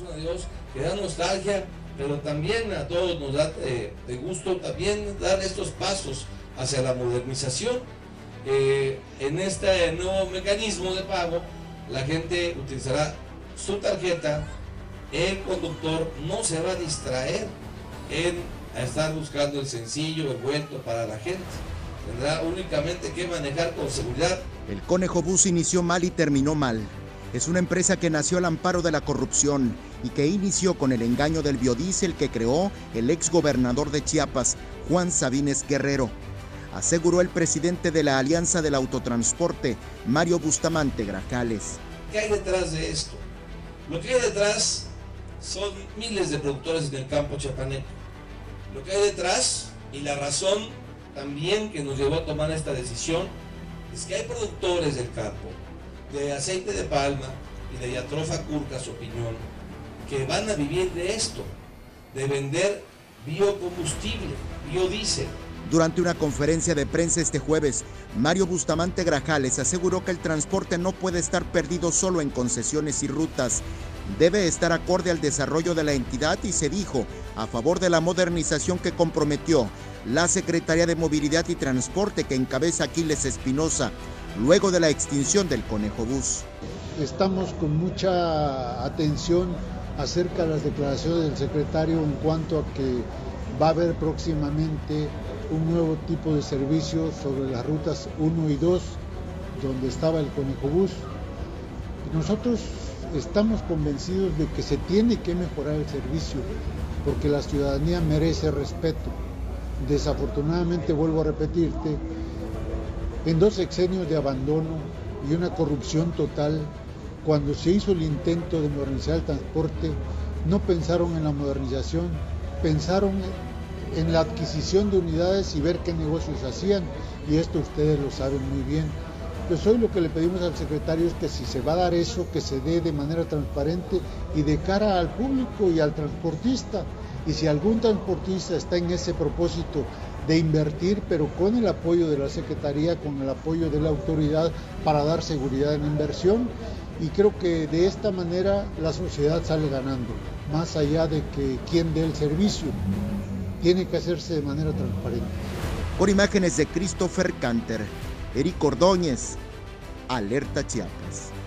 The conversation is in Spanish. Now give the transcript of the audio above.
un adiós que da nostalgia, pero también a todos nos da eh, de gusto también dar estos pasos hacia la modernización. Eh, en este nuevo mecanismo de pago, la gente utilizará su tarjeta, el conductor no se va a distraer en estar buscando el sencillo, el vuelto para la gente. Tendrá únicamente que manejar con seguridad. El Conejo Bus inició mal y terminó mal. Es una empresa que nació al amparo de la corrupción y que inició con el engaño del biodiesel que creó el ex gobernador de Chiapas, Juan Sabines Guerrero. Aseguró el presidente de la Alianza del Autotransporte, Mario Bustamante Grajales. ¿Qué hay detrás de esto? Lo que hay detrás son miles de productores en el campo chapaneco. Lo que hay detrás y la razón también que nos llevó a tomar esta decisión es que hay productores del campo, de aceite de palma y de yatrofa curca, su opinión, que van a vivir de esto, de vender biocombustible, biodiesel. Durante una conferencia de prensa este jueves, Mario Bustamante Grajales aseguró que el transporte no puede estar perdido solo en concesiones y rutas. Debe estar acorde al desarrollo de la entidad y se dijo a favor de la modernización que comprometió la Secretaría de Movilidad y Transporte que encabeza Aquiles Espinosa, luego de la extinción del Conejo Bus. Estamos con mucha atención acerca de las declaraciones del secretario en cuanto a que va a haber próximamente un nuevo tipo de servicio sobre las rutas 1 y 2, donde estaba el Conejo Bus. Nosotros estamos convencidos de que se tiene que mejorar el servicio, porque la ciudadanía merece respeto. Desafortunadamente, vuelvo a repetirte, en dos sexenios de abandono y una corrupción total, cuando se hizo el intento de modernizar el transporte, no pensaron en la modernización, pensaron en la adquisición de unidades y ver qué negocios hacían, y esto ustedes lo saben muy bien. Pues hoy lo que le pedimos al secretario es que si se va a dar eso, que se dé de manera transparente y de cara al público y al transportista. Y si algún transportista está en ese propósito de invertir, pero con el apoyo de la Secretaría, con el apoyo de la autoridad para dar seguridad en inversión, y creo que de esta manera la sociedad sale ganando, más allá de que quien dé el servicio tiene que hacerse de manera transparente. Por imágenes de Christopher Canter, Eric Ordóñez, Alerta Chiapas.